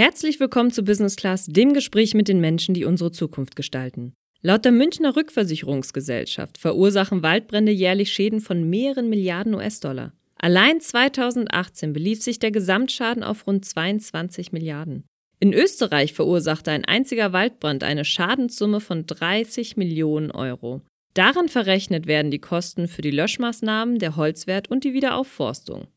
Herzlich willkommen zu Business Class, dem Gespräch mit den Menschen, die unsere Zukunft gestalten. Laut der Münchner Rückversicherungsgesellschaft verursachen Waldbrände jährlich Schäden von mehreren Milliarden US-Dollar. Allein 2018 belief sich der Gesamtschaden auf rund 22 Milliarden. In Österreich verursachte ein einziger Waldbrand eine Schadenssumme von 30 Millionen Euro. Daran verrechnet werden die Kosten für die Löschmaßnahmen, der Holzwert und die Wiederaufforstung.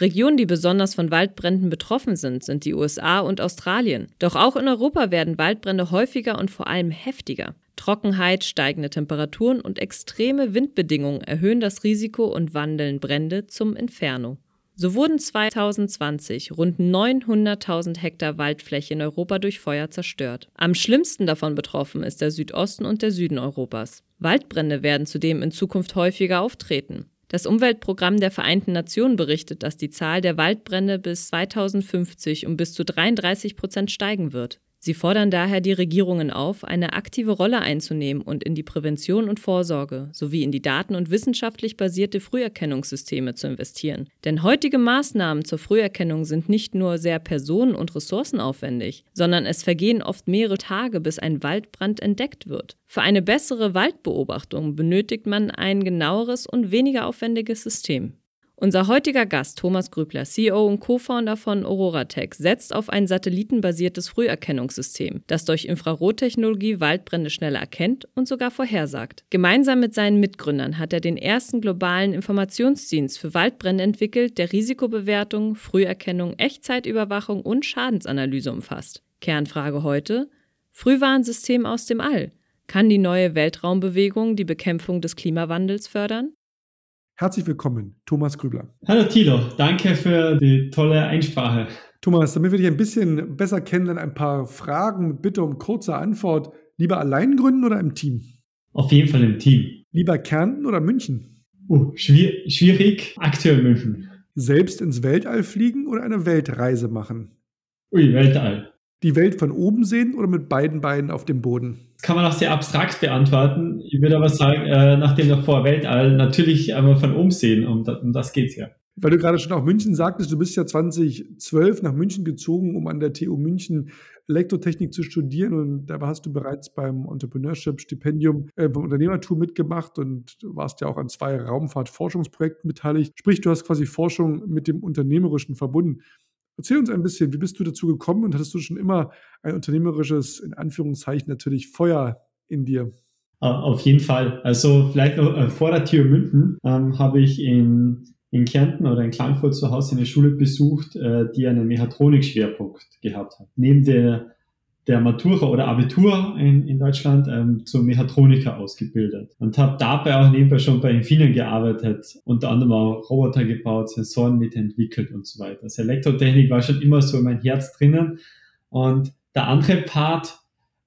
Regionen, die besonders von Waldbränden betroffen sind, sind die USA und Australien. Doch auch in Europa werden Waldbrände häufiger und vor allem heftiger. Trockenheit, steigende Temperaturen und extreme Windbedingungen erhöhen das Risiko und wandeln Brände zum Inferno. So wurden 2020 rund 900.000 Hektar Waldfläche in Europa durch Feuer zerstört. Am schlimmsten davon betroffen ist der Südosten und der Süden Europas. Waldbrände werden zudem in Zukunft häufiger auftreten. Das Umweltprogramm der Vereinten Nationen berichtet, dass die Zahl der Waldbrände bis 2050 um bis zu 33 Prozent steigen wird. Sie fordern daher die Regierungen auf, eine aktive Rolle einzunehmen und in die Prävention und Vorsorge sowie in die daten- und wissenschaftlich basierte Früherkennungssysteme zu investieren. Denn heutige Maßnahmen zur Früherkennung sind nicht nur sehr personen- und ressourcenaufwendig, sondern es vergehen oft mehrere Tage, bis ein Waldbrand entdeckt wird. Für eine bessere Waldbeobachtung benötigt man ein genaueres und weniger aufwendiges System. Unser heutiger Gast, Thomas Grübler, CEO und Co-Founder von AuroraTech, setzt auf ein satellitenbasiertes Früherkennungssystem, das durch Infrarottechnologie Waldbrände schneller erkennt und sogar vorhersagt. Gemeinsam mit seinen Mitgründern hat er den ersten globalen Informationsdienst für Waldbrände entwickelt, der Risikobewertung, Früherkennung, Echtzeitüberwachung und Schadensanalyse umfasst. Kernfrage heute: Frühwarnsystem aus dem All. Kann die neue Weltraumbewegung die Bekämpfung des Klimawandels fördern? Herzlich willkommen, Thomas Grübler. Hallo Thilo, danke für die tolle Einsprache. Thomas, damit wir dich ein bisschen besser kennen, ein paar Fragen mit Bitte um kurze Antwort. Lieber allein gründen oder im Team? Auf jeden Fall im Team. Lieber Kärnten oder München? Oh, schwierig, schwierig. aktuell München. Selbst ins Weltall fliegen oder eine Weltreise machen? Ui, Weltall die Welt von oben sehen oder mit beiden Beinen auf dem Boden? Das kann man auch sehr abstrakt beantworten. Ich würde aber sagen, äh, nach dem davor Weltall natürlich einmal von oben sehen. Um, um das geht es ja. Weil du gerade schon auch München sagtest, du bist ja 2012 nach München gezogen, um an der TU München Elektrotechnik zu studieren und da hast du bereits beim Entrepreneurship-Stipendium äh, beim Unternehmertum mitgemacht und warst ja auch an zwei Raumfahrtforschungsprojekten beteiligt. Sprich, du hast quasi Forschung mit dem Unternehmerischen verbunden. Erzähl uns ein bisschen, wie bist du dazu gekommen und hattest du schon immer ein unternehmerisches, in Anführungszeichen natürlich, Feuer in dir? Auf jeden Fall. Also vielleicht noch äh, vor der Tür München ähm, habe ich in, in Kärnten oder in Klagenfurt zu Hause eine Schule besucht, äh, die einen Mechatronik-Schwerpunkt gehabt hat. Neben der der Matura oder Abitur in, in Deutschland ähm, zum Mechatroniker ausgebildet und habe dabei auch nebenbei schon bei Infineon gearbeitet, unter anderem auch Roboter gebaut, Sensoren mitentwickelt und so weiter. Also Elektrotechnik war schon immer so in mein Herz drinnen und der andere Part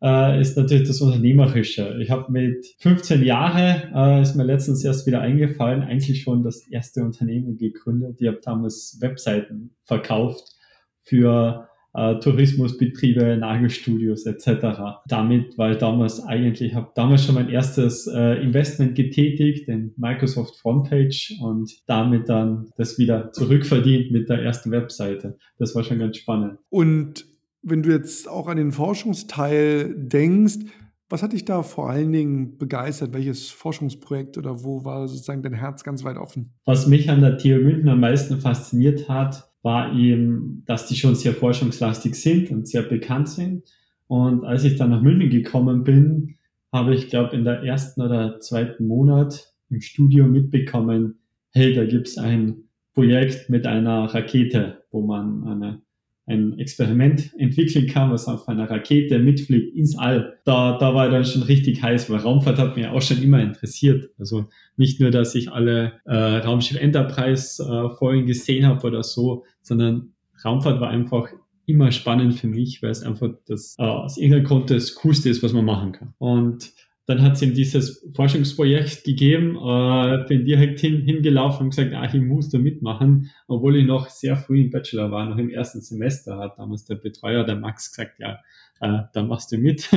äh, ist natürlich das Unternehmerische. Ich habe mit 15 Jahren, äh, ist mir letztens erst wieder eingefallen, eigentlich schon das erste Unternehmen gegründet. Ich habe damals Webseiten verkauft für äh, Tourismusbetriebe, Nagelstudios etc. Damit war ich damals eigentlich, habe damals schon mein erstes äh, Investment getätigt, den Microsoft Frontpage und damit dann das wieder zurückverdient mit der ersten Webseite. Das war schon ganz spannend. Und wenn du jetzt auch an den Forschungsteil denkst, was hat dich da vor allen Dingen begeistert? Welches Forschungsprojekt oder wo war sozusagen dein Herz ganz weit offen? Was mich an der TU München am meisten fasziniert hat, war eben, dass die schon sehr forschungslastig sind und sehr bekannt sind. Und als ich dann nach München gekommen bin, habe ich, glaube in der ersten oder zweiten Monat im Studio mitbekommen, hey, da gibt's ein Projekt mit einer Rakete, wo man eine ein Experiment entwickeln kann, was auf einer Rakete mitfliegt ins All. Da, da war dann schon richtig heiß, weil Raumfahrt hat mich auch schon immer interessiert. Also nicht nur, dass ich alle äh, Raumschiff Enterprise äh, Folgen gesehen habe oder so, sondern Raumfahrt war einfach immer spannend für mich, weil es einfach das äh, aus irgendeinem Grund das Coolste ist, was man machen kann. Und dann hat es ihm dieses Forschungsprojekt gegeben, äh, bin direkt hin, hingelaufen und gesagt, ah, ich muss da mitmachen, obwohl ich noch sehr früh im Bachelor war, noch im ersten Semester, hat damals der Betreuer, der Max, gesagt, ja, äh, dann machst du mit.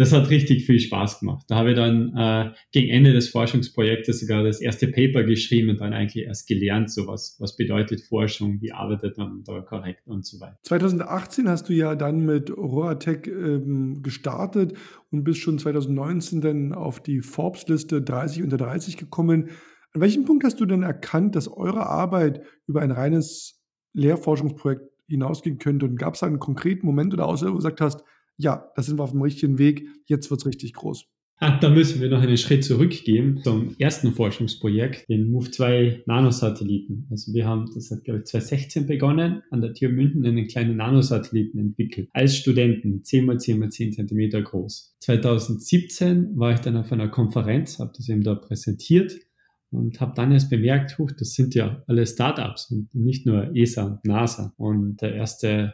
Das hat richtig viel Spaß gemacht. Da habe ich dann äh, gegen Ende des Forschungsprojektes sogar das erste Paper geschrieben und dann eigentlich erst gelernt, so was, was bedeutet Forschung, wie arbeitet man da korrekt und so weiter. 2018 hast du ja dann mit Roatec ähm, gestartet und bist schon 2019 dann auf die Forbes-Liste 30 unter 30 gekommen. An welchem Punkt hast du denn erkannt, dass eure Arbeit über ein reines Lehrforschungsprojekt hinausgehen könnte? Und gab es einen konkreten Moment oder Aussage, wo du gesagt hast, ja, da sind wir auf dem richtigen Weg, jetzt wird es richtig groß. Ah, da müssen wir noch einen Schritt zurückgehen zum ersten Forschungsprojekt, den MOVE-2 Nanosatelliten. Also wir haben, das hat glaube ich 2016 begonnen, an der TU München einen kleinen Nanosatelliten entwickelt. Als Studenten, 10 mal 10 mal 10 Zentimeter groß. 2017 war ich dann auf einer Konferenz, habe das eben da präsentiert und habe dann erst bemerkt, huch, das sind ja alle Startups und nicht nur ESA und NASA. Und der erste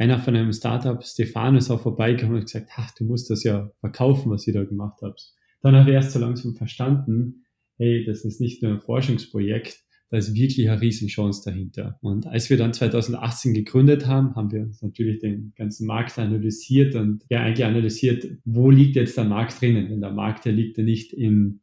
einer von einem Startup, Stefan, ist auch vorbeigekommen und gesagt, ach, du musst das ja verkaufen, was ihr da gemacht habt. Dann habe ich erst so langsam verstanden, hey, das ist nicht nur ein Forschungsprojekt, da ist wirklich eine Riesenchance dahinter. Und als wir dann 2018 gegründet haben, haben wir uns natürlich den ganzen Markt analysiert und ja eigentlich analysiert, wo liegt jetzt der Markt drinnen? Denn der Markt, der liegt ja nicht in,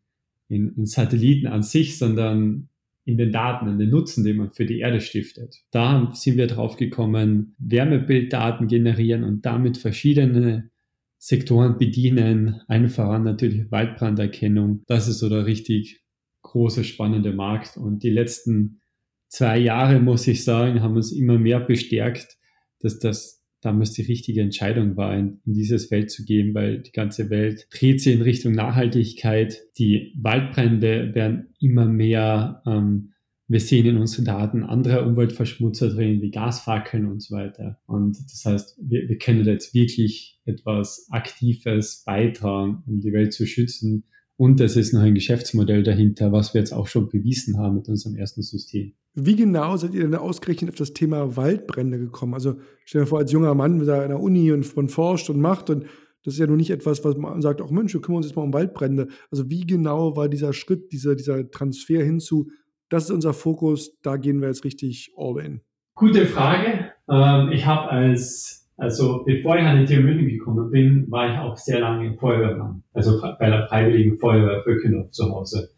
in, in Satelliten an sich, sondern in den Daten, in den Nutzen, den man für die Erde stiftet. Da sind wir drauf gekommen, Wärmebilddaten generieren und damit verschiedene Sektoren bedienen, allen voran natürlich Waldbranderkennung. Das ist so der richtig große, spannende Markt. Und die letzten zwei Jahre, muss ich sagen, haben uns immer mehr bestärkt, dass das damals die richtige Entscheidung war, in, in dieses Feld zu gehen, weil die ganze Welt dreht sich in Richtung Nachhaltigkeit. Die Waldbrände werden immer mehr. Ähm, wir sehen in unseren Daten andere Umweltverschmutzer drin, wie Gasfackeln und so weiter. Und das heißt, wir, wir können jetzt wirklich etwas Aktives beitragen, um die Welt zu schützen. Und es ist noch ein Geschäftsmodell dahinter, was wir jetzt auch schon bewiesen haben mit unserem ersten System. Wie genau seid ihr denn ausgerechnet auf das Thema Waldbrände gekommen? Also stell dir vor, als junger Mann mit einer Uni und von forscht und macht und das ist ja nun nicht etwas, was man sagt, auch Mensch, wir kümmern uns jetzt mal um Waldbrände. Also wie genau war dieser Schritt, dieser, dieser Transfer hinzu, das ist unser Fokus, da gehen wir jetzt richtig all in? Gute Frage. Ähm, ich habe als, also bevor ich an die TU gekommen bin, war ich auch sehr lange im Feuerwehrmann, also bei der Freiwilligen Feuerwehr Vöckenhof zu Hause.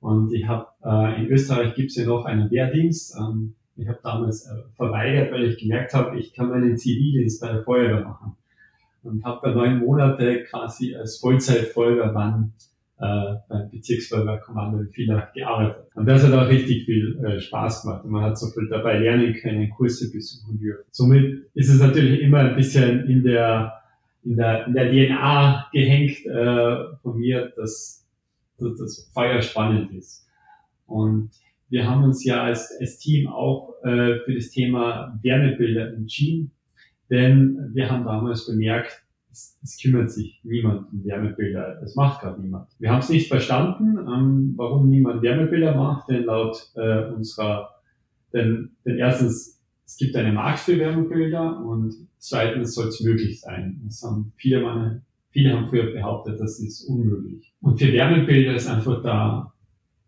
Und ich habe äh, in Österreich gibt es ja noch einen Wehrdienst. Ähm, ich habe damals äh, verweigert, weil ich gemerkt habe, ich kann meinen Zivildienst bei der Feuerwehr machen. Und habe da neun Monate quasi als Vollzeitfeuerwehrmann äh, beim Bezirksfeuerwehrkommando in Villach gearbeitet. Und das hat auch richtig viel äh, Spaß gemacht. Und man hat so viel dabei lernen können, Kurse besuchen dürfen. Somit ist es natürlich immer ein bisschen in der, in der, in der DNA gehängt äh, von mir, dass dass das Feuer spannend ist. Und wir haben uns ja als, als Team auch äh, für das Thema Wärmebilder entschieden, denn wir haben damals bemerkt, es, es kümmert sich niemand um Wärmebilder. Das macht gerade niemand. Wir haben es nicht verstanden, ähm, warum niemand Wärmebilder macht, denn laut äh, unserer, denn, denn erstens, es gibt eine Markt für Wärmebilder und zweitens soll es möglich sein. Das haben viele meine Viele haben früher behauptet, das ist unmöglich. Und für Wärmebilder ist einfach da,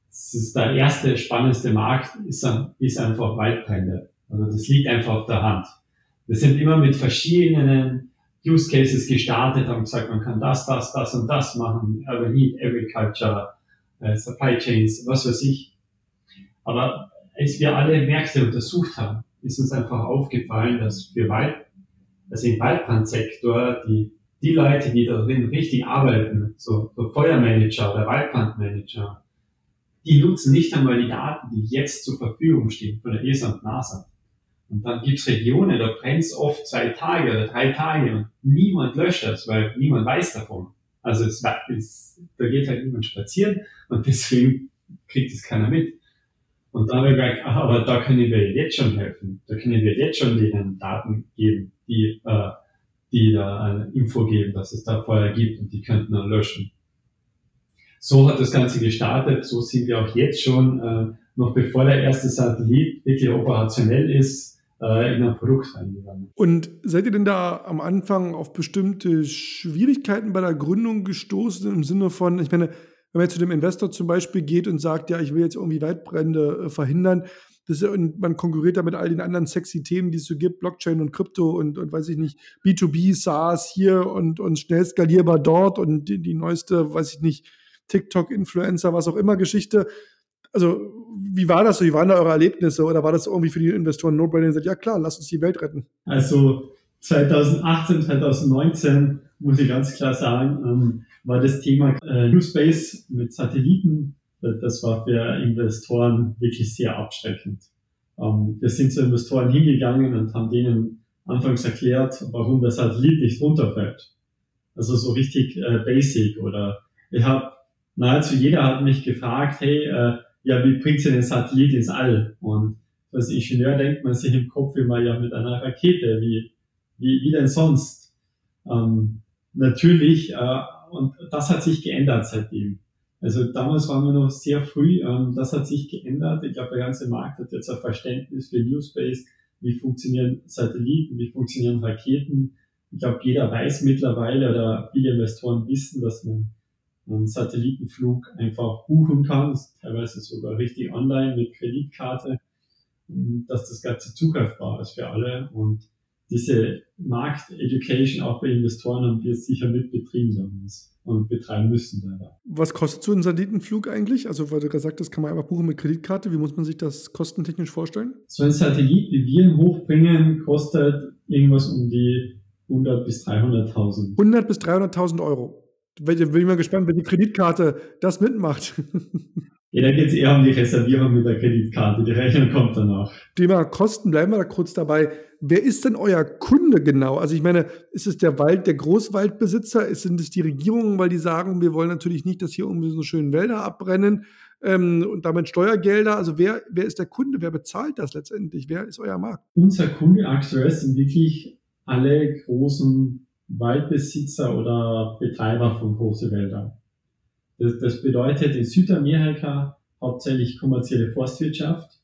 das ist der erste spannendste Markt, ist, ist einfach Waldbrände. Also das liegt einfach auf der Hand. Wir sind immer mit verschiedenen Use Cases gestartet, haben gesagt, man kann das, das, das und das machen, Urban Heat, Agriculture, äh, Supply Chains, was weiß ich. Aber als wir alle Märkte untersucht haben, ist uns einfach aufgefallen, dass für Wald, also im Waldbrandsektor die die Leute, die da drin richtig arbeiten, so, so Feuermanager oder Waldbrandmanager, die nutzen nicht einmal die Daten, die jetzt zur Verfügung stehen von der ESA und NASA. Und dann gibt's Regionen, da brennt's oft zwei Tage oder drei Tage und niemand löscht das, weil niemand weiß davon. Also es, es, da geht halt niemand spazieren und deswegen kriegt es keiner mit. Und da habe ich gedacht, ach, aber da können wir jetzt schon helfen. Da können wir jetzt schon denen Daten geben, die äh, die da eine Info geben, dass es da Feuer gibt und die könnten dann löschen. So hat das Ganze gestartet, so sind wir auch jetzt schon, äh, noch bevor der erste Satellit wirklich operationell ist, äh, in ein Produkt reingegangen. Und seid ihr denn da am Anfang auf bestimmte Schwierigkeiten bei der Gründung gestoßen, im Sinne von, ich meine, wenn man jetzt zu dem Investor zum Beispiel geht und sagt, ja, ich will jetzt irgendwie Waldbrände äh, verhindern, Das, und man konkurriert da mit all den anderen sexy Themen, die es so gibt, Blockchain und Krypto und, und weiß ich nicht, B2B, SaaS hier und, und schnell skalierbar dort und die, die neueste, weiß ich nicht, TikTok-Influencer, was auch immer Geschichte. Also, wie war das so? Wie waren da eure Erlebnisse? Oder war das irgendwie für die Investoren No-Brainer, ja klar, lass uns die Welt retten? Also 2018, 2019 muss ich ganz klar sagen, ähm, war das Thema äh, New Space mit Satelliten, das war für Investoren wirklich sehr abschreckend. Ähm, wir sind zu Investoren hingegangen und haben denen anfangs erklärt, warum der Satellit nicht runterfällt. Also so richtig äh, basic oder ich habe nahezu jeder hat mich gefragt, hey, äh, ja, wie bringt ihr den Satellit ins All? Und als Ingenieur denkt man sich im Kopf immer ja mit einer Rakete, wie, wie, wie denn sonst? Ähm, natürlich, äh, und das hat sich geändert seitdem. Also damals waren wir noch sehr früh, ähm, das hat sich geändert. Ich glaube, der ganze Markt hat jetzt ein Verständnis für New Space, wie funktionieren Satelliten, wie funktionieren Raketen. Ich glaube, jeder weiß mittlerweile oder viele Investoren wissen, dass man einen Satellitenflug einfach buchen kann, teilweise sogar richtig online mit Kreditkarte, dass das Ganze zugreifbar ist für alle und diese Markt-Education auch bei Investoren haben wir sicher mitbetrieben damals und betreiben müssen leider. Was kostet so ein Satellitenflug eigentlich? Also, weil du gesagt hast, kann man einfach buchen mit Kreditkarte. Wie muss man sich das kostentechnisch vorstellen? So ein Satellit, wie wir ihn hochbringen, kostet irgendwas um die 100 bis 300.000. 100 bis 300.000 Euro. Bin ich mal gespannt, wenn die Kreditkarte das mitmacht. Ja, da geht es eher um die Reservierung mit der Kreditkarte. Die Rechnung kommt danach. Thema Kosten, bleiben wir da kurz dabei. Wer ist denn euer Kunde genau? Also ich meine, ist es der Wald, der Großwaldbesitzer? Sind es die Regierungen, weil die sagen, wir wollen natürlich nicht, dass hier irgendwie so schönen Wälder abbrennen ähm, und damit Steuergelder? Also wer, wer ist der Kunde? Wer bezahlt das letztendlich? Wer ist euer Markt? Unser Kunde aktuell sind wirklich alle großen Waldbesitzer oder Betreiber von großen Wäldern. Das, das bedeutet in Südamerika hauptsächlich kommerzielle Forstwirtschaft.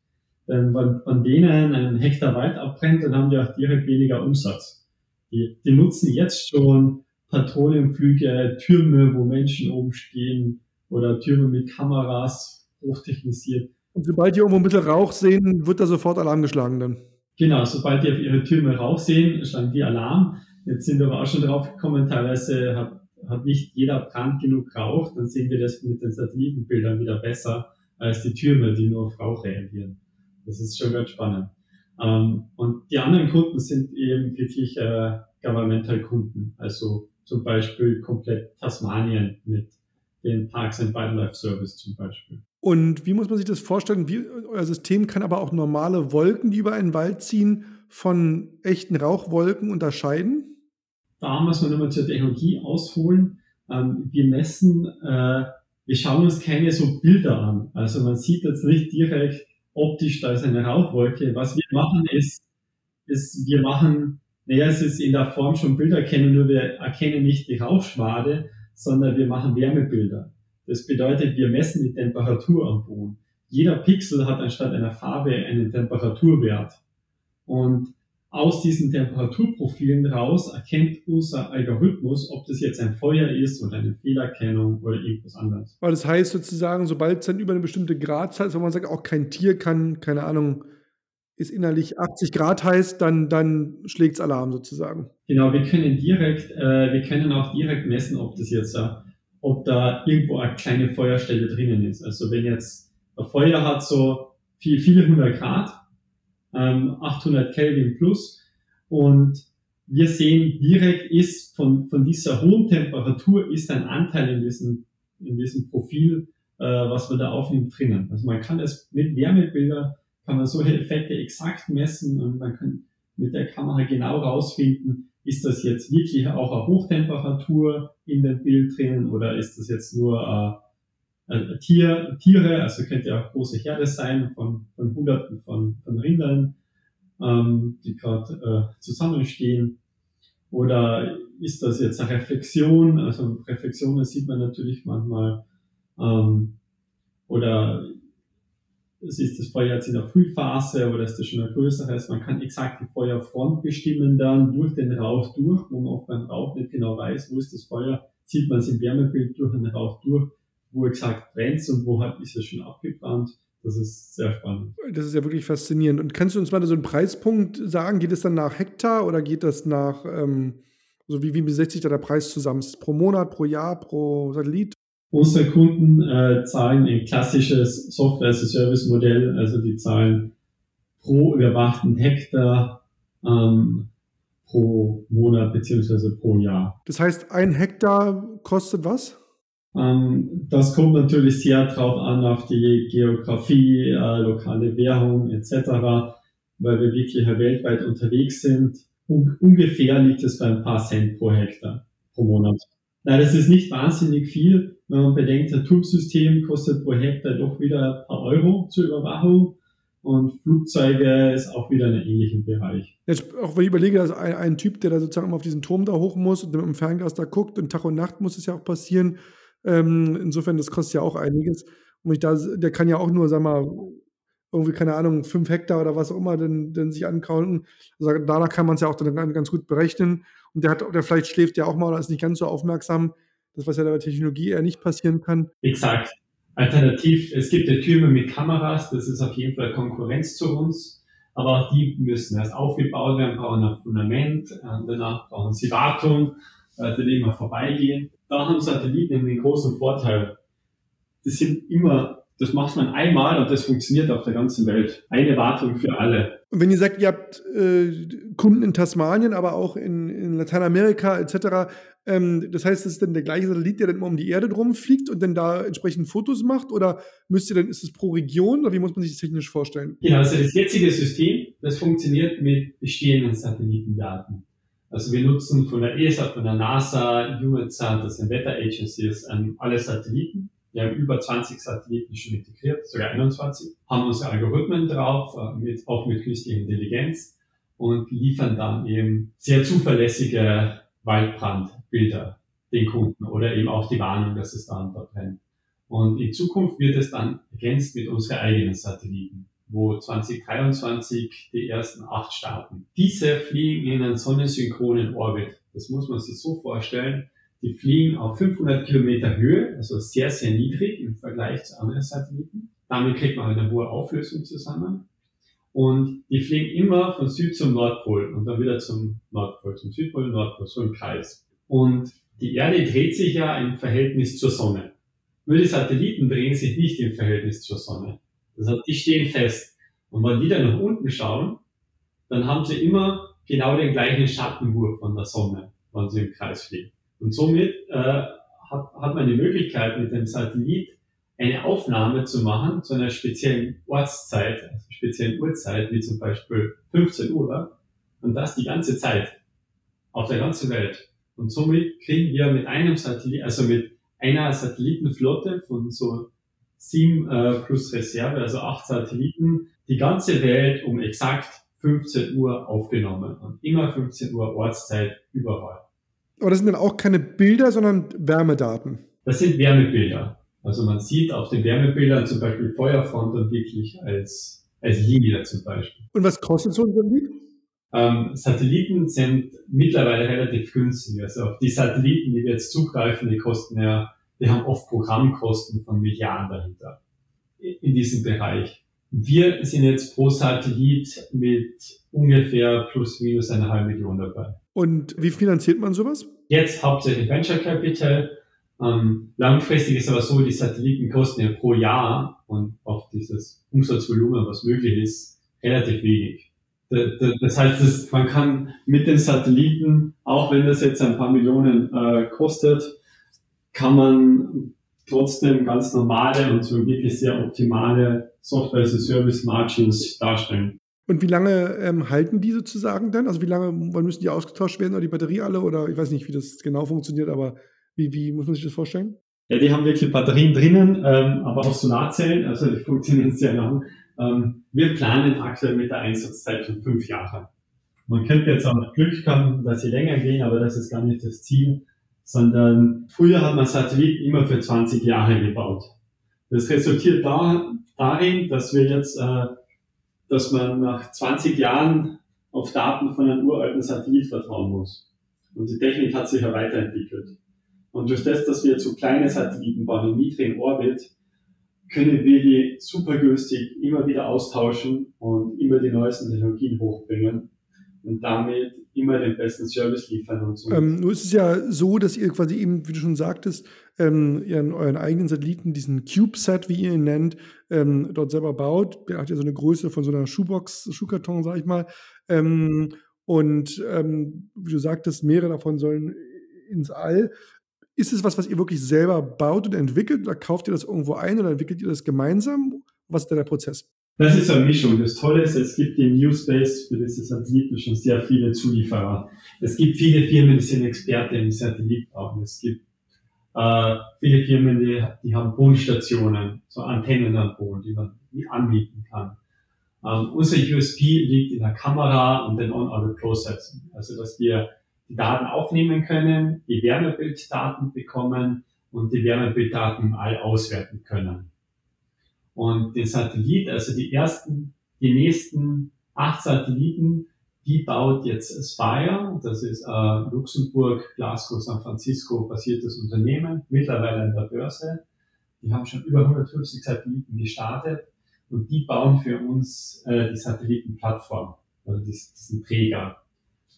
Denn wenn von denen ein Hektar Wald abbrennt, dann haben die auch direkt weniger Umsatz. Die, die nutzen jetzt schon Patrouillenflüge, Türme, wo Menschen oben stehen oder Türme mit Kameras hochtechnisiert. Und sobald die irgendwo ein bisschen Rauch sehen, wird da sofort Alarm geschlagen dann. Genau, sobald die auf ihre Türme Rauch sehen, schlagen die Alarm. Jetzt sind wir aber auch schon drauf gekommen, teilweise hat hat nicht jeder Brand genug Rauch, dann sehen wir das mit den Satellitenbildern wieder besser als die Türme, die nur auf Rauch reagieren. Das ist schon ganz spannend. Ähm, und die anderen Kunden sind eben wirklich äh, Governmental-Kunden, also zum Beispiel komplett Tasmanien mit den Parks and Wildlife Service zum Beispiel. Und wie muss man sich das vorstellen? Wie, euer System kann aber auch normale Wolken, die über einen Wald ziehen, von echten Rauchwolken unterscheiden? Da muss man nochmal zur Technologie ausholen. Ähm, wir messen, äh, wir schauen uns keine so Bilder an. Also man sieht jetzt nicht direkt optisch, da ist eine Rauchwolke. Was wir machen ist, ist wir machen, naja, es ist in der Form schon Bilderkennung, nur wir erkennen nicht die Rauchschwade, sondern wir machen Wärmebilder. Das bedeutet, wir messen die Temperatur am Boden. Jeder Pixel hat anstatt einer Farbe einen Temperaturwert. Und aus diesen Temperaturprofilen raus erkennt unser Algorithmus, ob das jetzt ein Feuer ist oder eine Fehlerkennung oder irgendwas anderes. Weil das heißt sozusagen, sobald es dann über eine bestimmte Gradzahl ist, wenn man sagt, auch kein Tier kann, keine Ahnung, ist innerlich 80 Grad heiß, dann, dann schlägt es Alarm sozusagen. Genau, wir können direkt, äh, wir können auch direkt messen, ob das jetzt, äh, ob da irgendwo eine kleine Feuerstelle drinnen ist. Also wenn jetzt ein Feuer hat so viel, viele hundert Grad, ähm, 800 Kelvin plus. Und wir sehen direkt ist von, von dieser hohen Temperatur ist ein Anteil in diesem, in diesem Profil, äh, was man da aufnimmt, drinnen. Also man kann es mit Wärmebildern, kann man solche Effekte exakt messen und man kann mit der Kamera genau rausfinden, ist das jetzt wirklich auch eine Hochtemperatur in dem Bild drinnen oder ist das jetzt nur äh, Tier, Tiere, also könnte ja auch große Herde sein von, von Hunderten von, von Rindern, ähm, die gerade äh, zusammenstehen. Oder ist das jetzt eine Reflexion? Also Reflexionen sieht man natürlich manchmal. Ähm, oder ist das Feuer jetzt in der Frühphase oder ist das schon ein größeres? Man kann exakt die Feuerfront bestimmen dann durch den Rauch durch, wo man auch beim Rauch nicht genau weiß, wo ist das Feuer, sieht man es im Wärmebild durch den Rauch durch wo exakt brennt und wo halt ist es schon abgebrannt. Das ist sehr spannend. Das ist ja wirklich faszinierend. Und kannst du uns mal so einen Preispunkt sagen? Geht es dann nach Hektar oder geht das nach, ähm, so wie, wie setzt sich da der Preis zusammen? Pro Monat, pro Jahr, pro Satellit? Unsere Kunden äh, zahlen ein klassisches Software-as-a-Service-Modell, also die zahlen pro überwachten Hektar ähm, pro Monat beziehungsweise pro Jahr. Das heißt, ein Hektar kostet was? Ähm, das kommt natürlich sehr drauf an, auf die Geografie, äh, lokale Währung etc., weil wir wirklich weltweit unterwegs sind. Un ungefähr liegt es bei ein paar Cent pro Hektar pro Monat. Na, das ist nicht wahnsinnig viel, wenn man bedenkt, ein Turmsystem kostet pro Hektar doch wieder ein paar Euro zur Überwachung und Flugzeuge ist auch wieder in einem ähnlichen Bereich. Jetzt, auch wenn ich überlege, dass ein, ein Typ, der da sozusagen auf diesen Turm da hoch muss und mit dem Fernglas da guckt und Tag und Nacht muss es ja auch passieren. Ähm, insofern, das kostet ja auch einiges. Und ich da, der kann ja auch nur, sag mal, irgendwie, keine Ahnung, fünf Hektar oder was auch immer, denn, denn sich ankauen. Also danach kann man es ja auch dann ganz gut berechnen. Und der hat, der vielleicht schläft ja auch mal oder ist nicht ganz so aufmerksam. Das, was ja bei Technologie eher nicht passieren kann. Exakt. Alternativ, es gibt ja Türme mit Kameras, das ist auf jeden Fall Konkurrenz zu uns, aber auch die müssen erst aufgebaut werden, brauchen ein Fundament, äh, danach brauchen sie Wartung, äh, die immer vorbeigehen. Da haben Satelliten den großen Vorteil. Die sind immer das macht man einmal und das funktioniert auf der ganzen Welt. Eine Wartung für alle. Und wenn ihr sagt, ihr habt äh, Kunden in Tasmanien, aber auch in, in Lateinamerika etc., ähm, das heißt, das ist dann der gleiche Satellit, der dann immer um die Erde drum fliegt und dann da entsprechend Fotos macht? Oder müsst ihr dann, ist es pro Region oder wie muss man sich das technisch vorstellen? Genau, also das jetzige System, das funktioniert mit bestehenden Satellitendaten. Also wir nutzen von der ESA, von der NASA, UMETSAT, das sind Wetter Agencies, ähm, alle Satelliten. Wir haben über 20 Satelliten schon integriert, sogar 21, haben unsere Algorithmen drauf, äh, mit, auch mit künstlicher Intelligenz und liefern dann eben sehr zuverlässige Waldbrandbilder den Kunden oder eben auch die Warnung, dass es da und da brennt. Und in Zukunft wird es dann ergänzt mit unseren eigenen Satelliten, wo 2023 die ersten acht starten. Diese fliegen in einen sonnensynchronen Orbit. Das muss man sich so vorstellen. Die fliegen auf 500 Kilometer Höhe, also sehr, sehr niedrig im Vergleich zu anderen Satelliten. Damit kriegt man eine hohe Auflösung zusammen. Und die fliegen immer von Süd zum Nordpol und dann wieder zum Nordpol, zum Südpol, Nordpol, so im Kreis. Und die Erde dreht sich ja im Verhältnis zur Sonne. Nur die Satelliten drehen sich nicht im Verhältnis zur Sonne. Das heißt, die stehen fest. Und wenn die dann nach unten schauen, dann haben sie immer genau den gleichen Schattenwurf von der Sonne, wenn sie im Kreis fliegen. Und somit äh, hat, hat man die Möglichkeit, mit dem Satellit eine Aufnahme zu machen zu einer speziellen Ortszeit, also speziellen Uhrzeit, wie zum Beispiel 15 Uhr, und das die ganze Zeit auf der ganzen Welt. Und somit kriegen wir mit einem Satellit, also mit einer Satellitenflotte von so sieben äh, plus Reserve, also acht Satelliten, die ganze Welt um exakt 15 Uhr aufgenommen und immer 15 Uhr Ortszeit überall. Aber das sind dann auch keine Bilder, sondern Wärmedaten. Das sind Wärmebilder. Also man sieht auf den Wärmebildern zum Beispiel Feuerfront und wirklich als, als Linie zum Beispiel. Und was kostet so ein Satellit? Ähm, Satelliten sind mittlerweile relativ günstig. Also die Satelliten, die wir jetzt zugreifen, die kosten ja, die haben oft Programmkosten von Milliarden dahinter in diesem Bereich. Wir sind jetzt pro Satellit mit ungefähr plus minus eine halbe Million dabei. Und wie finanziert man sowas? Jetzt hauptsächlich Venture Capital. Ähm, langfristig ist aber so, die Satelliten kosten ja pro Jahr und auch dieses Umsatzvolumen, was möglich ist, relativ wenig. Das heißt, man kann mit den Satelliten, auch wenn das jetzt ein paar Millionen äh, kostet, kann man trotzdem ganz normale und so wirklich sehr optimale Software-as-a-Service-Margins darstellen. Und wie lange ähm, halten die sozusagen dann? Also wie lange, wann müssen die ausgetauscht werden oder die Batterie alle? Oder ich weiß nicht, wie das genau funktioniert, aber wie, wie muss man sich das vorstellen? Ja, die haben wirklich Batterien drinnen, ähm, aber auch Solarzellen, also die funktionieren sehr lang. Ähm, wir planen aktuell mit der Einsatzzeit von fünf Jahren. Man könnte jetzt auch Glück haben, dass sie länger gehen, aber das ist gar nicht das Ziel, sondern früher hat man Satelliten immer für 20 Jahre gebaut. Das resultiert da, darin, dass wir jetzt äh, dass man nach 20 Jahren auf Daten von einem uralten Satellit vertrauen muss. Und die Technik hat sich ja weiterentwickelt. Und durch das, dass wir zu kleine Satelliten bauen im niedrigen Orbit, können wir die super günstig immer wieder austauschen und immer die neuesten Technologien hochbringen und damit immer den besten Service liefern und so. Ähm, nur ist es ja so, dass ihr quasi eben, wie du schon sagtest, ähm, ihr an euren eigenen Satelliten diesen CubeSat, wie ihr ihn nennt, ähm, dort selber baut. Der hat ja so eine Größe von so einer Schuhbox, Schuhkarton, sag ich mal. Ähm, und ähm, wie du sagtest, mehrere davon sollen ins All. Ist es was, was ihr wirklich selber baut und entwickelt oder kauft ihr das irgendwo ein oder entwickelt ihr das gemeinsam? Was ist da der Prozess? Das ist eine Mischung. Das Tolle ist, es gibt im New Space für diese Satelliten schon sehr viele Zulieferer. Es gibt viele Firmen, die sind Experten im Satellitbau. Es gibt äh, viele Firmen, die, die haben Bodenstationen, so Antennen an Boden, die man anmieten kann. Ähm, unser USP liegt in der Kamera und den On-Orbit Processing. Also, dass wir die Daten aufnehmen können, die Wärmebilddaten bekommen und die Wärmebilddaten im All auswerten können. Und den Satellit, also die ersten, die nächsten acht Satelliten, die baut jetzt Spire. Das ist äh, Luxemburg, Glasgow, San Francisco basiertes Unternehmen, mittlerweile an der Börse. Die haben schon über 150 Satelliten gestartet und die bauen für uns äh, die Satellitenplattform, also diesen Träger.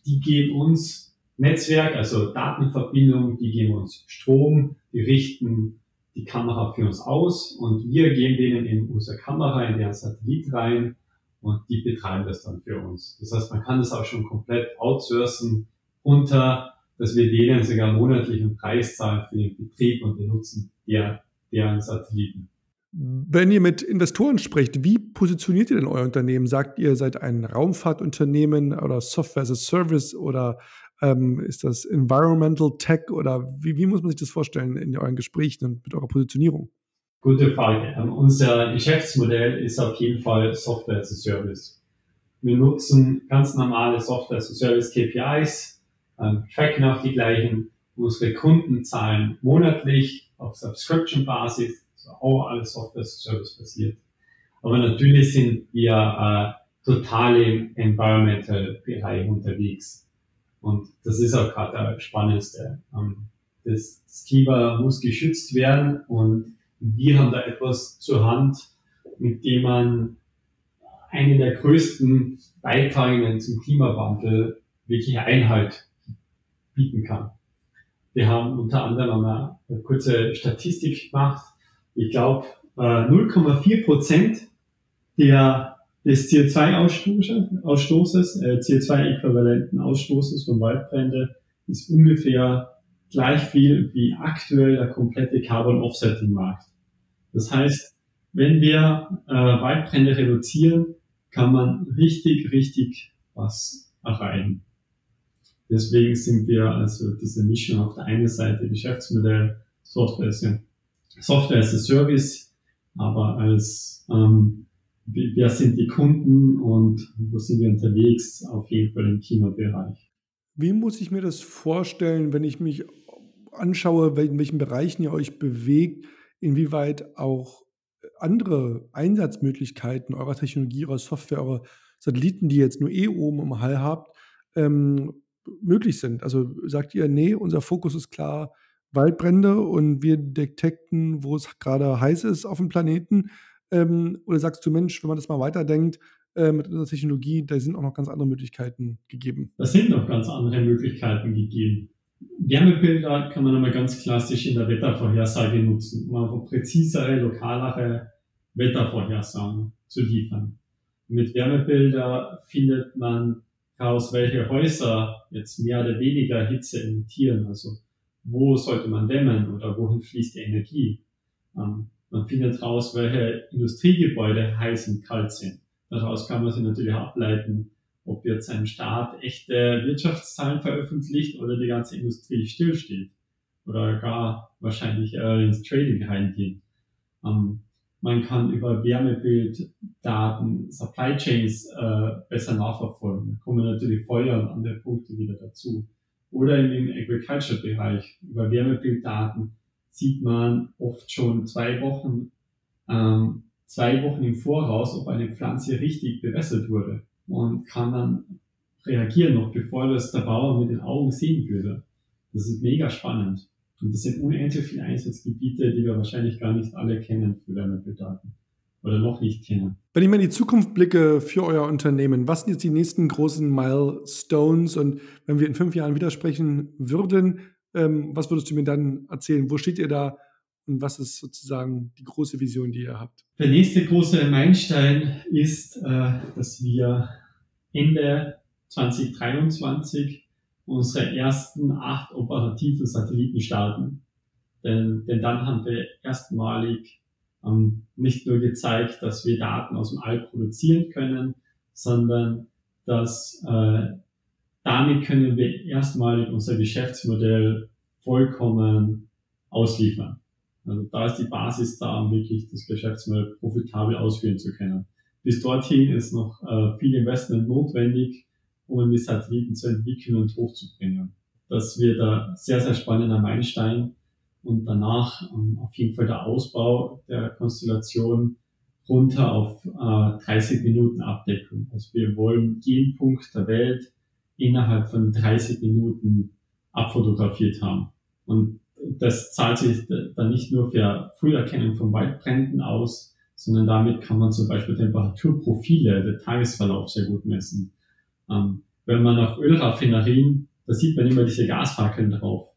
Die geben uns Netzwerk, also Datenverbindung, die geben uns Strom, die richten die Kamera für uns aus und wir geben denen in unsere Kamera, in deren Satellit rein und die betreiben das dann für uns. Das heißt, man kann das auch schon komplett outsourcen runter, dass wir denen sogar monatlichen Preis zahlen für den Betrieb und den Nutzen der, deren Satelliten. Wenn ihr mit Investoren sprecht, wie positioniert ihr denn euer Unternehmen? Sagt ihr, seid ein Raumfahrtunternehmen oder Software as a Service oder ähm, ist das Environmental Tech oder wie, wie muss man sich das vorstellen in euren Gesprächen und mit eurer Positionierung? Gute Frage. Ähm, unser Geschäftsmodell ist auf jeden Fall Software as a Service. Wir nutzen ganz normale Software as a Service KPIs, ähm, tracken auch die gleichen. Unsere Kunden zahlen monatlich auf Subscription-Basis, also auch alles Software as a Service basiert. Aber natürlich sind wir äh, total im Environmental-Bereich unterwegs. Und das ist auch gerade das Spannendste. Ähm, das, das Klima muss geschützt werden und wir haben da etwas zur Hand, mit dem man einen der größten Beiträge zum Klimawandel wirklich Einhalt bieten kann. Wir haben unter anderem eine, eine kurze Statistik gemacht. Ich glaube, 0,4 Prozent der des CO2-Ausstoßes, äh, CO2-äquivalenten Ausstoßes von Waldbrände ist ungefähr gleich viel wie aktuell der komplette Carbon Offsetting Markt. Das heißt, wenn wir äh, Waldbrände reduzieren, kann man richtig, richtig was erreichen. Deswegen sind wir also diese Mischung auf der einen Seite Geschäftsmodell, Software, Software as a Service, aber als ähm, wer sind die Kunden und wo sind wir unterwegs, auf jeden Fall im Klimabereich. Wie muss ich mir das vorstellen, wenn ich mich anschaue, in welchen Bereichen ihr euch bewegt, inwieweit auch andere Einsatzmöglichkeiten eurer Technologie, eurer Software, eurer Satelliten, die ihr jetzt nur eh oben im Hall habt, ähm, möglich sind? Also sagt ihr, nee, unser Fokus ist klar Waldbrände und wir detekten, wo es gerade heiß ist auf dem Planeten ähm, oder sagst du, Mensch, wenn man das mal weiterdenkt, äh, mit unserer Technologie, da sind auch noch ganz andere Möglichkeiten gegeben? Da sind noch ganz andere Möglichkeiten gegeben. Wärmebilder kann man einmal ganz klassisch in der Wettervorhersage nutzen, um einfach präzisere, lokalere Wettervorhersagen zu liefern. Mit Wärmebilder findet man heraus, welche Häuser jetzt mehr oder weniger Hitze emittieren, also wo sollte man dämmen oder wohin fließt die Energie. Ähm, man findet raus, welche Industriegebäude heiß und kalt sind. Daraus kann man sich natürlich ableiten, ob jetzt ein Staat echte Wirtschaftszahlen veröffentlicht oder die ganze Industrie stillsteht oder gar wahrscheinlich äh, ins Trading reingeht. Ähm, man kann über Wärmebilddaten Supply Chains äh, besser nachverfolgen. Da kommen natürlich Feuer und andere Punkte wieder dazu. Oder im Agriculture-Bereich über Wärmebilddaten sieht man oft schon zwei Wochen, ähm, zwei Wochen im Voraus, ob eine Pflanze richtig bewässert wurde und kann dann reagieren, noch bevor das der Bauer mit den Augen sehen würde. Das ist mega spannend. Und das sind unendlich viele Einsatzgebiete, die wir wahrscheinlich gar nicht alle kennen für Wärmebilddaten oder noch nicht kennen. Wenn ich mal in die Zukunft blicke für euer Unternehmen, was sind jetzt die nächsten großen Milestones? Und wenn wir in fünf Jahren widersprechen würden, was würdest du mir dann erzählen? Wo steht ihr da und was ist sozusagen die große Vision, die ihr habt? Der nächste große Meilenstein ist, äh, dass wir Ende 2023 unsere ersten acht operativen Satelliten starten. Denn, denn dann haben wir erstmalig ähm, nicht nur gezeigt, dass wir Daten aus dem All produzieren können, sondern dass äh, damit können wir erstmalig unser Geschäftsmodell vollkommen ausliefern. Also da ist die Basis da, um wirklich das Geschäftsmodell profitabel ausführen zu können. Bis dorthin ist noch äh, viel Investment notwendig, um die Satelliten zu entwickeln und hochzubringen. Das wird ein sehr, sehr spannender Meilenstein und danach ähm, auf jeden Fall der Ausbau der Konstellation runter auf äh, 30 Minuten Abdeckung. Also wir wollen jeden Punkt der Welt innerhalb von 30 Minuten abfotografiert haben. Und das zahlt sich dann nicht nur für Früherkennung von Waldbränden aus, sondern damit kann man zum Beispiel Temperaturprofile, der Tagesverlauf sehr gut messen. Ähm, wenn man auf Ölraffinerien, da sieht man immer diese Gasfackeln drauf.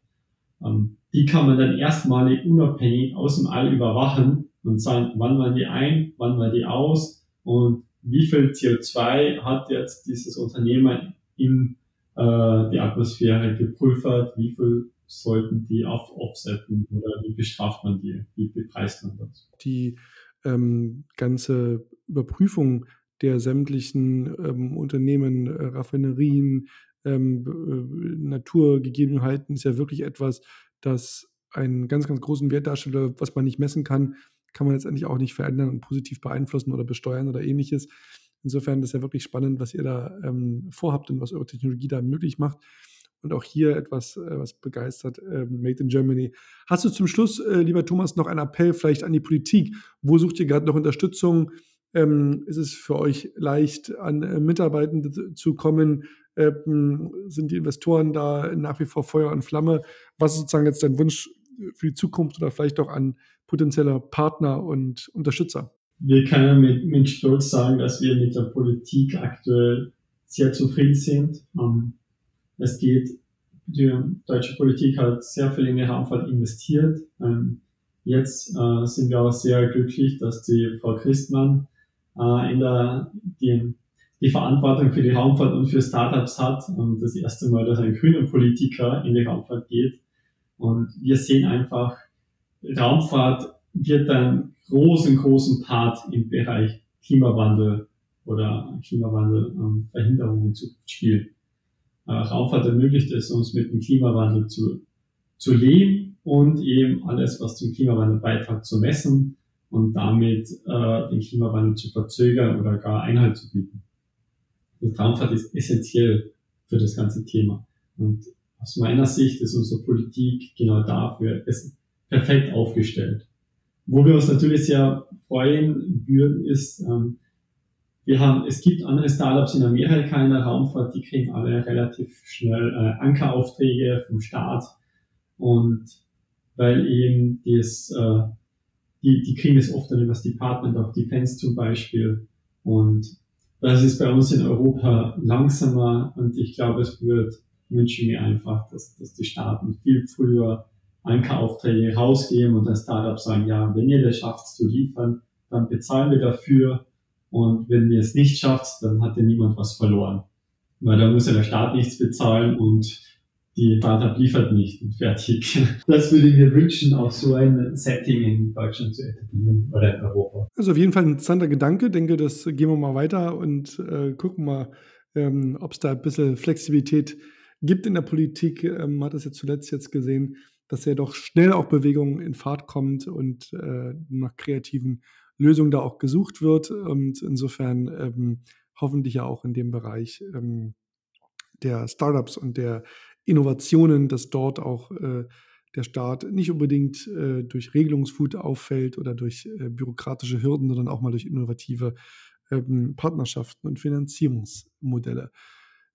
Ähm, die kann man dann erstmalig unabhängig aus dem All überwachen und sagen, wann waren die ein, wann war die aus und wie viel CO2 hat jetzt dieses Unternehmen in äh, die Atmosphäre gepulvert, wie viel sollten die auf offsetten oder wie bestraft man die, wie bepreist man das? Die ähm, ganze Überprüfung der sämtlichen ähm, Unternehmen, äh, Raffinerien, ähm, äh, Naturgegebenheiten ist ja wirklich etwas, das einen ganz, ganz großen Wert darstellt, was man nicht messen kann, kann man letztendlich auch nicht verändern und positiv beeinflussen oder besteuern oder ähnliches. Insofern ist ja wirklich spannend, was ihr da ähm, vorhabt und was eure Technologie da möglich macht. Und auch hier etwas, äh, was begeistert, äh, Made in Germany. Hast du zum Schluss, äh, lieber Thomas, noch einen Appell vielleicht an die Politik? Wo sucht ihr gerade noch Unterstützung? Ähm, ist es für euch leicht, an äh, Mitarbeitende zu kommen? Ähm, sind die Investoren da nach wie vor Feuer und Flamme? Was ist sozusagen jetzt dein Wunsch für die Zukunft oder vielleicht auch an potenzielle Partner und Unterstützer? Wir können mit, mit Stolz sagen, dass wir mit der Politik aktuell sehr zufrieden sind. Ähm, es geht, die deutsche Politik hat sehr viel in die Raumfahrt investiert. Ähm, jetzt äh, sind wir auch sehr glücklich, dass die Frau Christmann äh, in der, die, die Verantwortung für die Raumfahrt und für Startups hat und das erste Mal, dass ein grüner Politiker in die Raumfahrt geht. Und wir sehen einfach, Raumfahrt wird ein großen, großen Part im Bereich Klimawandel oder Klimawandelverhinderung ähm, in Zukunft spielen. Äh, Raumfahrt ermöglicht es uns mit dem Klimawandel zu, zu leben und eben alles, was zum Klimawandel beiträgt, zu messen und damit äh, den Klimawandel zu verzögern oder gar Einhalt zu bieten. Die Raumfahrt ist essentiell für das ganze Thema. Und aus meiner Sicht ist unsere Politik genau dafür perfekt aufgestellt. Wo wir uns natürlich sehr freuen würden, ist, ähm, wir haben, es gibt andere Startups in Amerika in der Raumfahrt, die kriegen alle relativ schnell äh, Ankeraufträge vom Staat. Und weil eben das, äh, die, die kriegen das oft dann über das Department of Defense zum Beispiel. Und das ist bei uns in Europa langsamer und ich glaube, es wird wünschen wir einfach, dass, dass die Staaten viel früher Ankeraufträge rausgeben und das Startup sagen, ja, wenn ihr das schafft zu liefern, dann bezahlen wir dafür. Und wenn ihr es nicht schafft, dann hat ja niemand was verloren. Weil da muss ja der Staat nichts bezahlen und die Startup liefert nicht und fertig. Das würde ich mir wünschen, auch so ein Setting in Deutschland zu etablieren oder in Europa. Also auf jeden Fall ein interessanter Gedanke. Ich denke, das gehen wir mal weiter und äh, gucken mal, ähm, ob es da ein bisschen Flexibilität gibt in der Politik. Ähm, man hat das ja zuletzt jetzt gesehen, dass ja doch schnell auch Bewegung in Fahrt kommt und äh, nach kreativen Lösungen da auch gesucht wird. Und insofern ähm, hoffentlich ja auch in dem Bereich ähm, der Startups und der Innovationen, dass dort auch äh, der Staat nicht unbedingt äh, durch Regelungswut auffällt oder durch äh, bürokratische Hürden, sondern auch mal durch innovative ähm, Partnerschaften und Finanzierungsmodelle.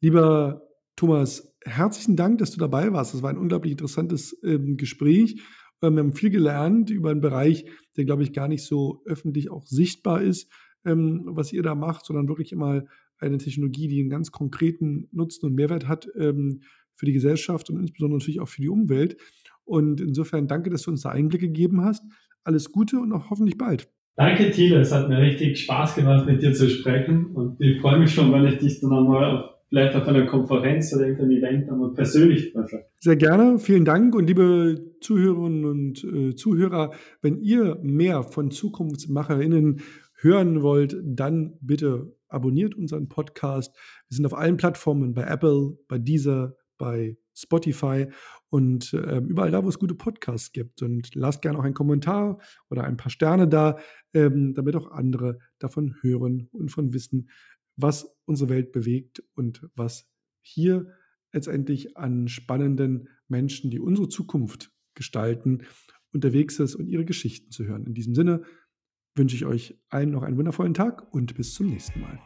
Lieber Thomas, herzlichen Dank, dass du dabei warst. Das war ein unglaublich interessantes ähm, Gespräch. Ähm, wir haben viel gelernt über einen Bereich, der, glaube ich, gar nicht so öffentlich auch sichtbar ist, ähm, was ihr da macht, sondern wirklich immer eine Technologie, die einen ganz konkreten Nutzen und Mehrwert hat ähm, für die Gesellschaft und insbesondere natürlich auch für die Umwelt. Und insofern danke, dass du uns da Einblicke gegeben hast. Alles Gute und auch hoffentlich bald. Danke, Thiele. Es hat mir richtig Spaß gemacht, mit dir zu sprechen. Und ich freue mich schon, wenn ich dich dann einmal vielleicht auf einer Konferenz oder irgendeinem Event einmal persönlich treffe. Sehr gerne. Vielen Dank. Und liebe Zuhörerinnen und äh, Zuhörer, wenn ihr mehr von ZukunftsmacherInnen hören wollt, dann bitte abonniert unseren Podcast. Wir sind auf allen Plattformen, bei Apple, bei Deezer, bei Spotify und äh, überall da, wo es gute Podcasts gibt. Und lasst gerne auch einen Kommentar oder ein paar Sterne da, ähm, damit auch andere davon hören und von wissen, was unsere Welt bewegt und was hier letztendlich an spannenden Menschen, die unsere Zukunft gestalten, unterwegs ist und ihre Geschichten zu hören. In diesem Sinne wünsche ich euch allen noch einen wundervollen Tag und bis zum nächsten Mal.